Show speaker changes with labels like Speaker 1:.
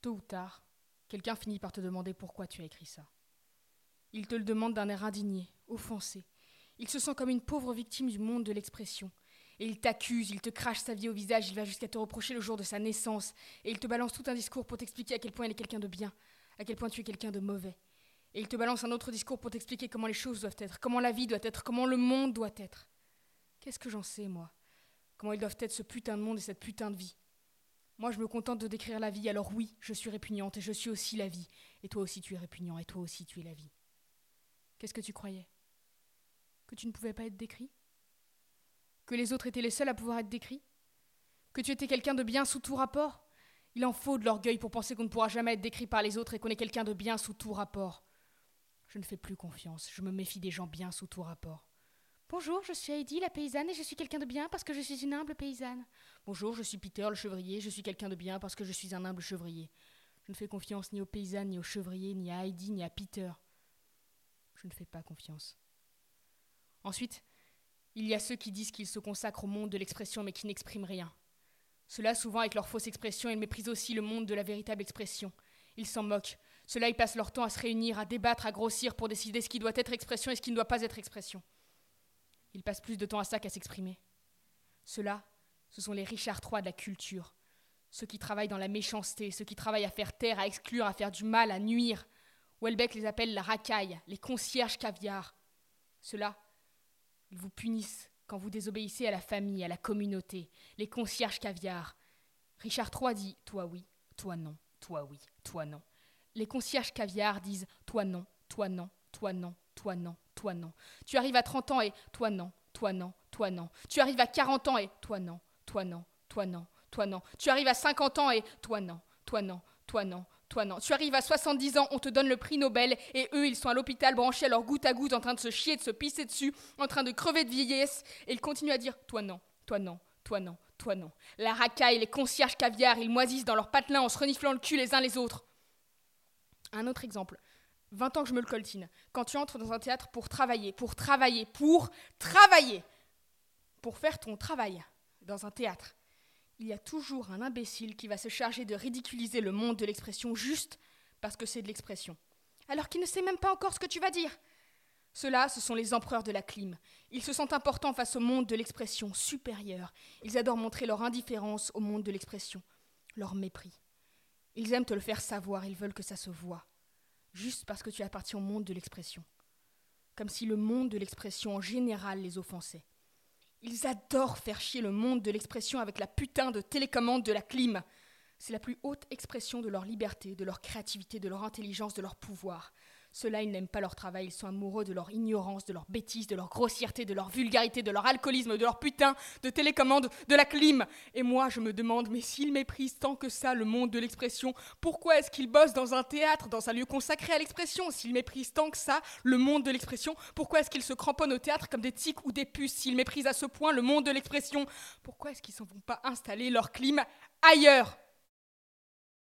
Speaker 1: Tôt ou tard, quelqu'un finit par te demander pourquoi tu as écrit ça. Il te le demande d'un air indigné, offensé. Il se sent comme une pauvre victime du monde de l'expression. Et il t'accuse, il te crache sa vie au visage, il va jusqu'à te reprocher le jour de sa naissance, et il te balance tout un discours pour t'expliquer à quel point il est quelqu'un de bien, à quel point tu es quelqu'un de mauvais. Et il te balance un autre discours pour t'expliquer comment les choses doivent être, comment la vie doit être, comment le monde doit être. Qu'est-ce que j'en sais, moi? Comment ils doivent être ce putain de monde et cette putain de vie? Moi, je me contente de décrire la vie, alors oui, je suis répugnante, et je suis aussi la vie. Et toi aussi, tu es répugnant, et toi aussi, tu es la vie. Qu'est-ce que tu croyais? Que tu ne pouvais pas être décrit? Que les autres étaient les seuls à pouvoir être décrits? Que tu étais quelqu'un de bien sous tout rapport? Il en faut de l'orgueil pour penser qu'on ne pourra jamais être décrit par les autres et qu'on est quelqu'un de bien sous tout rapport. Je ne fais plus confiance, je me méfie des gens bien sous tout rapport. Bonjour, je suis Heidi, la paysanne, et je suis quelqu'un de bien parce que je suis une humble paysanne. Bonjour, je suis Peter, le chevrier, je suis quelqu'un de bien parce que je suis un humble chevrier. Je ne fais confiance ni aux paysannes, ni aux chevriers, ni à Heidi, ni à Peter je ne fais pas confiance. Ensuite, il y a ceux qui disent qu'ils se consacrent au monde de l'expression mais qui n'expriment rien. Ceux-là, souvent avec leur fausse expression, ils méprisent aussi le monde de la véritable expression. Ils s'en moquent. Ceux-là, ils passent leur temps à se réunir, à débattre, à grossir pour décider ce qui doit être expression et ce qui ne doit pas être expression. Ils passent plus de temps à ça qu'à s'exprimer. Ceux-là, ce sont les Richard III de la culture. Ceux qui travaillent dans la méchanceté, ceux qui travaillent à faire taire, à exclure, à faire du mal, à nuire, Welbeck les appelle la racaille, les concierges caviar. Ceux-là, ils vous punissent quand vous désobéissez à la famille, à la communauté, les concierges caviar. Richard III dit Toi oui, toi non, toi oui, toi non. Les concierges caviar disent Toi non, toi non, toi non, toi non, toi non. Tu arrives à 30 ans et Toi non, toi non, toi non. Tu arrives à 40 ans et Toi non, toi non, toi non, toi non. Tu arrives à 50 ans et Toi non, toi non, toi non, toi non. Tu arrives à 70 ans, on te donne le prix Nobel, et eux, ils sont à l'hôpital branchés à leur goutte à goutte, en train de se chier, de se pisser dessus, en train de crever de vieillesse, et ils continuent à dire Toi non, toi non, toi non, toi non. La racaille, les concierges caviar, ils moisissent dans leur patelin en se reniflant le cul les uns les autres. Un autre exemple. 20 ans que je me le coltine. Quand tu entres dans un théâtre pour travailler, pour travailler, pour travailler, pour faire ton travail dans un théâtre, il y a toujours un imbécile qui va se charger de ridiculiser le monde de l'expression juste parce que c'est de l'expression, alors qu'il ne sait même pas encore ce que tu vas dire. Ceux-là, ce sont les empereurs de la clim. Ils se sentent importants face au monde de l'expression supérieure. Ils adorent montrer leur indifférence au monde de l'expression, leur mépris. Ils aiment te le faire savoir, ils veulent que ça se voie, juste parce que tu appartiens au monde de l'expression. Comme si le monde de l'expression en général les offensait. Ils adorent faire chier le monde de l'expression avec la putain de télécommande de la clim. C'est la plus haute expression de leur liberté, de leur créativité, de leur intelligence, de leur pouvoir. Ceux-là, ils n'aiment pas leur travail, ils sont amoureux de leur ignorance, de leur bêtise, de leur grossièreté, de leur vulgarité, de leur alcoolisme, de leur putain de télécommande, de la clim. Et moi, je me demande, mais s'ils méprisent tant que ça le monde de l'expression, pourquoi est-ce qu'ils bossent dans un théâtre, dans un lieu consacré à l'expression? S'ils méprisent tant que ça le monde de l'expression, pourquoi est-ce qu'ils se cramponnent au théâtre comme des tiques ou des puces? S'ils méprisent à ce point le monde de l'expression, pourquoi est-ce qu'ils s'en vont pas installer leur clim ailleurs?